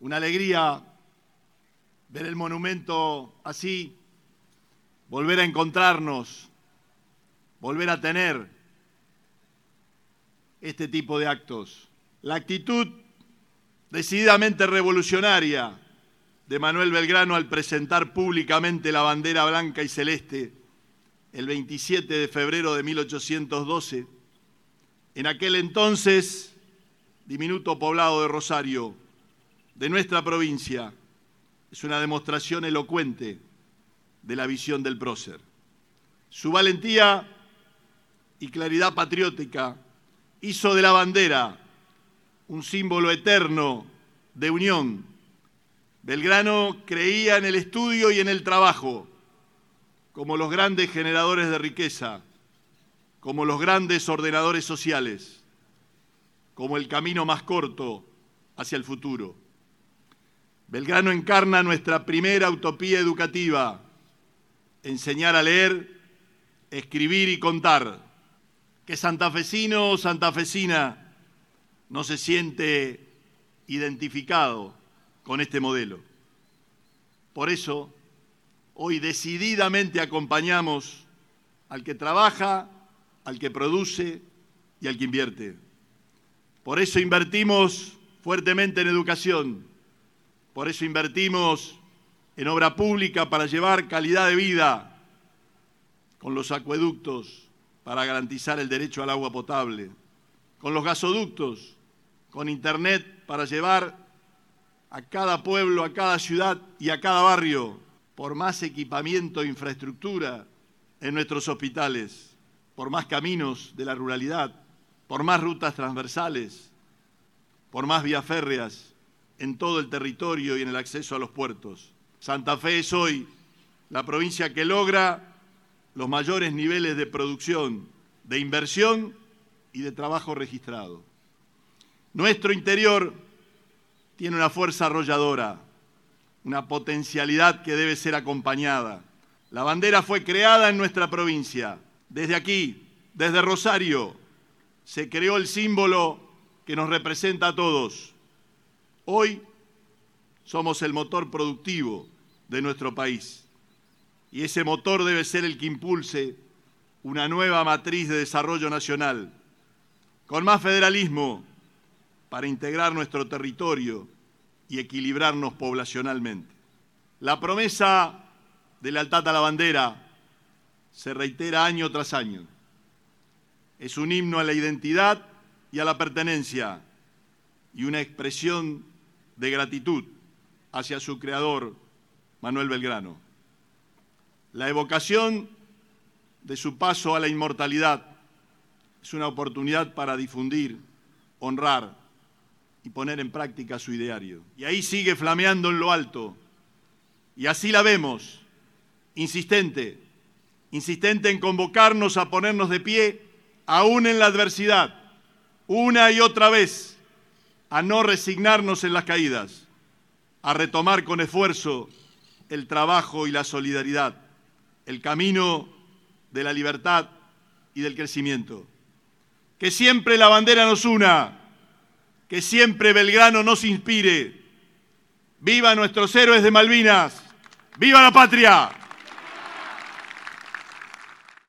Una alegría ver el monumento así, volver a encontrarnos, volver a tener este tipo de actos. La actitud decididamente revolucionaria de Manuel Belgrano al presentar públicamente la bandera blanca y celeste el 27 de febrero de 1812, en aquel entonces diminuto poblado de Rosario, de nuestra provincia, es una demostración elocuente de la visión del prócer. Su valentía y claridad patriótica hizo de la bandera un símbolo eterno de unión. Belgrano creía en el estudio y en el trabajo como los grandes generadores de riqueza, como los grandes ordenadores sociales, como el camino más corto hacia el futuro. Belgrano encarna nuestra primera utopía educativa, enseñar a leer, escribir y contar. Que santafesino o santafesina no se siente identificado con este modelo. Por eso, hoy decididamente acompañamos al que trabaja, al que produce y al que invierte. Por eso invertimos fuertemente en educación, por eso invertimos en obra pública para llevar calidad de vida con los acueductos para garantizar el derecho al agua potable, con los gasoductos, con internet para llevar a cada pueblo, a cada ciudad y a cada barrio por más equipamiento e infraestructura en nuestros hospitales, por más caminos de la ruralidad, por más rutas transversales, por más vías férreas en todo el territorio y en el acceso a los puertos. Santa Fe es hoy la provincia que logra los mayores niveles de producción, de inversión y de trabajo registrado. Nuestro interior tiene una fuerza arrolladora, una potencialidad que debe ser acompañada. La bandera fue creada en nuestra provincia. Desde aquí, desde Rosario, se creó el símbolo que nos representa a todos. Hoy somos el motor productivo de nuestro país y ese motor debe ser el que impulse una nueva matriz de desarrollo nacional, con más federalismo para integrar nuestro territorio y equilibrarnos poblacionalmente. La promesa de lealtad a la bandera se reitera año tras año. Es un himno a la identidad y a la pertenencia y una expresión de gratitud hacia su creador, Manuel Belgrano. La evocación de su paso a la inmortalidad es una oportunidad para difundir, honrar y poner en práctica su ideario. Y ahí sigue flameando en lo alto. Y así la vemos, insistente, insistente en convocarnos a ponernos de pie, aún en la adversidad, una y otra vez, a no resignarnos en las caídas, a retomar con esfuerzo el trabajo y la solidaridad, el camino de la libertad y del crecimiento. Que siempre la bandera nos una que siempre Belgrano nos inspire. ¡Viva nuestros héroes de Malvinas! ¡Viva la patria!